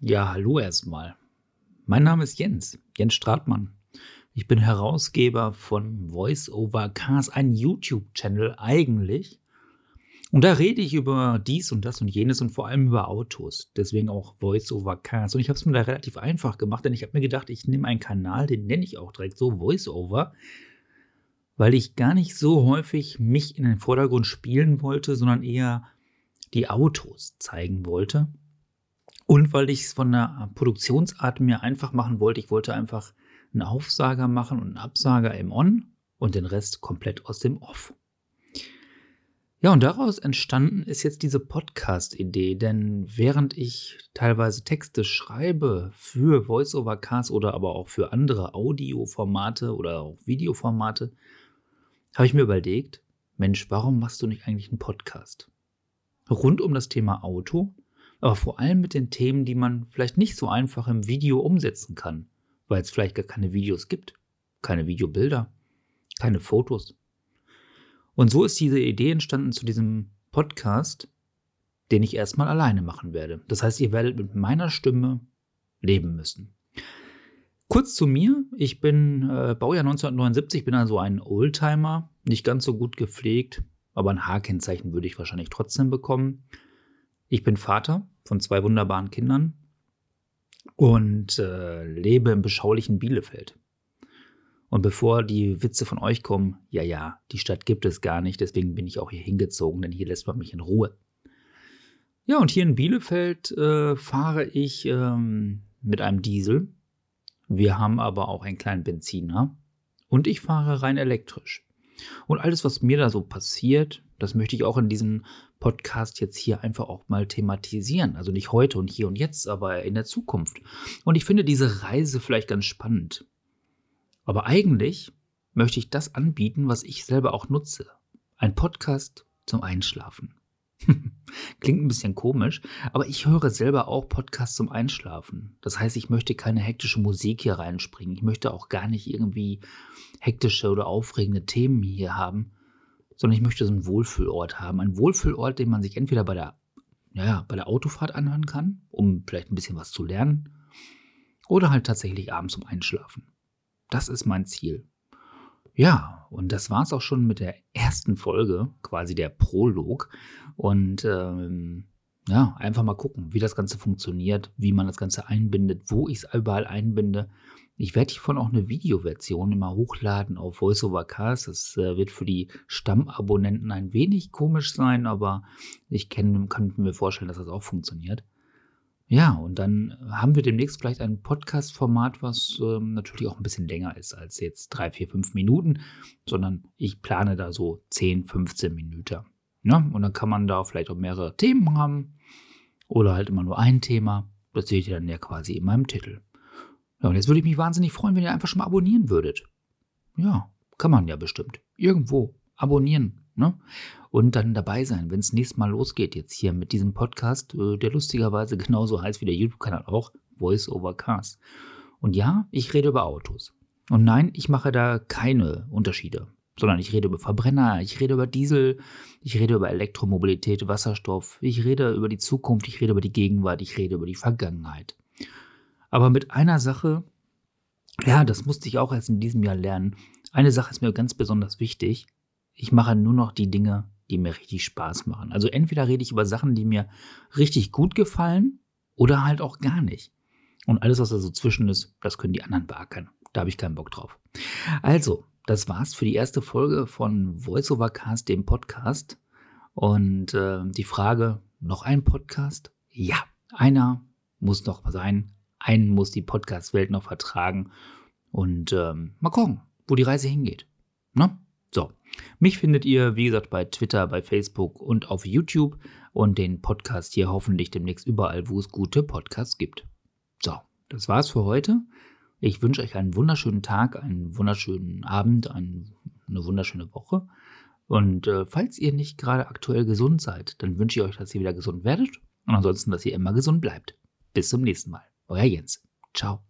Ja, hallo erstmal. Mein Name ist Jens, Jens Stratmann. Ich bin Herausgeber von Voice Over Cars, ein YouTube-Channel eigentlich. Und da rede ich über dies und das und jenes und vor allem über Autos. Deswegen auch Voice Over Cars. Und ich habe es mir da relativ einfach gemacht, denn ich habe mir gedacht, ich nehme einen Kanal, den nenne ich auch direkt so Voice Over, weil ich gar nicht so häufig mich in den Vordergrund spielen wollte, sondern eher die Autos zeigen wollte. Und weil ich es von der Produktionsart mir einfach machen wollte, ich wollte einfach einen Aufsager machen und einen Absager im On und den Rest komplett aus dem Off. Ja, und daraus entstanden ist jetzt diese Podcast-Idee, denn während ich teilweise Texte schreibe für Voice-over-Cast oder aber auch für andere Audioformate oder auch Videoformate, habe ich mir überlegt, Mensch, warum machst du nicht eigentlich einen Podcast? Rund um das Thema Auto, aber vor allem mit den Themen, die man vielleicht nicht so einfach im Video umsetzen kann, weil es vielleicht gar keine Videos gibt, keine Videobilder, keine Fotos. Und so ist diese Idee entstanden zu diesem Podcast, den ich erstmal alleine machen werde. Das heißt, ihr werdet mit meiner Stimme leben müssen. Kurz zu mir, ich bin äh, Baujahr 1979, bin also ein Oldtimer, nicht ganz so gut gepflegt, aber ein H-Kennzeichen würde ich wahrscheinlich trotzdem bekommen. Ich bin Vater von zwei wunderbaren Kindern und äh, lebe im beschaulichen Bielefeld. Und bevor die Witze von euch kommen, ja, ja, die Stadt gibt es gar nicht, deswegen bin ich auch hier hingezogen, denn hier lässt man mich in Ruhe. Ja, und hier in Bielefeld äh, fahre ich ähm, mit einem Diesel. Wir haben aber auch einen kleinen Benziner. Und ich fahre rein elektrisch. Und alles, was mir da so passiert, das möchte ich auch in diesem Podcast jetzt hier einfach auch mal thematisieren. Also nicht heute und hier und jetzt, aber in der Zukunft. Und ich finde diese Reise vielleicht ganz spannend. Aber eigentlich möchte ich das anbieten, was ich selber auch nutze. Ein Podcast zum Einschlafen. Klingt ein bisschen komisch, aber ich höre selber auch Podcasts zum Einschlafen. Das heißt, ich möchte keine hektische Musik hier reinspringen. Ich möchte auch gar nicht irgendwie hektische oder aufregende Themen hier haben, sondern ich möchte so einen Wohlfühlort haben. Ein Wohlfühlort, den man sich entweder bei der, ja, bei der Autofahrt anhören kann, um vielleicht ein bisschen was zu lernen, oder halt tatsächlich abends zum Einschlafen. Das ist mein Ziel. Ja, und das war es auch schon mit der ersten Folge, quasi der Prolog. Und ähm, ja, einfach mal gucken, wie das Ganze funktioniert, wie man das Ganze einbindet, wo ich es überall einbinde. Ich werde hiervon auch eine Videoversion immer hochladen auf VoiceOverCast. Das äh, wird für die Stammabonnenten ein wenig komisch sein, aber ich kenn, kann mir vorstellen, dass das auch funktioniert. Ja, und dann haben wir demnächst vielleicht ein Podcast-Format, was ähm, natürlich auch ein bisschen länger ist als jetzt drei, vier, fünf Minuten, sondern ich plane da so 10, 15 Minuten. Ja, und dann kann man da vielleicht auch mehrere Themen haben oder halt immer nur ein Thema. Das seht ihr dann ja quasi in meinem Titel. Ja, und jetzt würde ich mich wahnsinnig freuen, wenn ihr einfach schon mal abonnieren würdet. Ja, kann man ja bestimmt. Irgendwo abonnieren. Ne? Und dann dabei sein, wenn es nächstes Mal losgeht, jetzt hier mit diesem Podcast, äh, der lustigerweise genauso heißt wie der YouTube-Kanal auch, Voice over Cars. Und ja, ich rede über Autos. Und nein, ich mache da keine Unterschiede, sondern ich rede über Verbrenner, ich rede über Diesel, ich rede über Elektromobilität, Wasserstoff, ich rede über die Zukunft, ich rede über die Gegenwart, ich rede über die Vergangenheit. Aber mit einer Sache, ja, das musste ich auch erst in diesem Jahr lernen. Eine Sache ist mir ganz besonders wichtig ich mache nur noch die Dinge, die mir richtig Spaß machen. Also entweder rede ich über Sachen, die mir richtig gut gefallen oder halt auch gar nicht. Und alles, was da so zwischen ist, das können die anderen beackern. Da habe ich keinen Bock drauf. Also, das war's für die erste Folge von VoiceOverCast, dem Podcast. Und äh, die Frage, noch ein Podcast? Ja, einer muss noch sein. Einen muss die Podcast-Welt noch vertragen. Und ähm, mal gucken, wo die Reise hingeht. Ne? So, mich findet ihr, wie gesagt, bei Twitter, bei Facebook und auf YouTube und den Podcast hier hoffentlich demnächst überall, wo es gute Podcasts gibt. So, das war's für heute. Ich wünsche euch einen wunderschönen Tag, einen wunderschönen Abend, ein, eine wunderschöne Woche. Und äh, falls ihr nicht gerade aktuell gesund seid, dann wünsche ich euch, dass ihr wieder gesund werdet und ansonsten, dass ihr immer gesund bleibt. Bis zum nächsten Mal. Euer Jens. Ciao.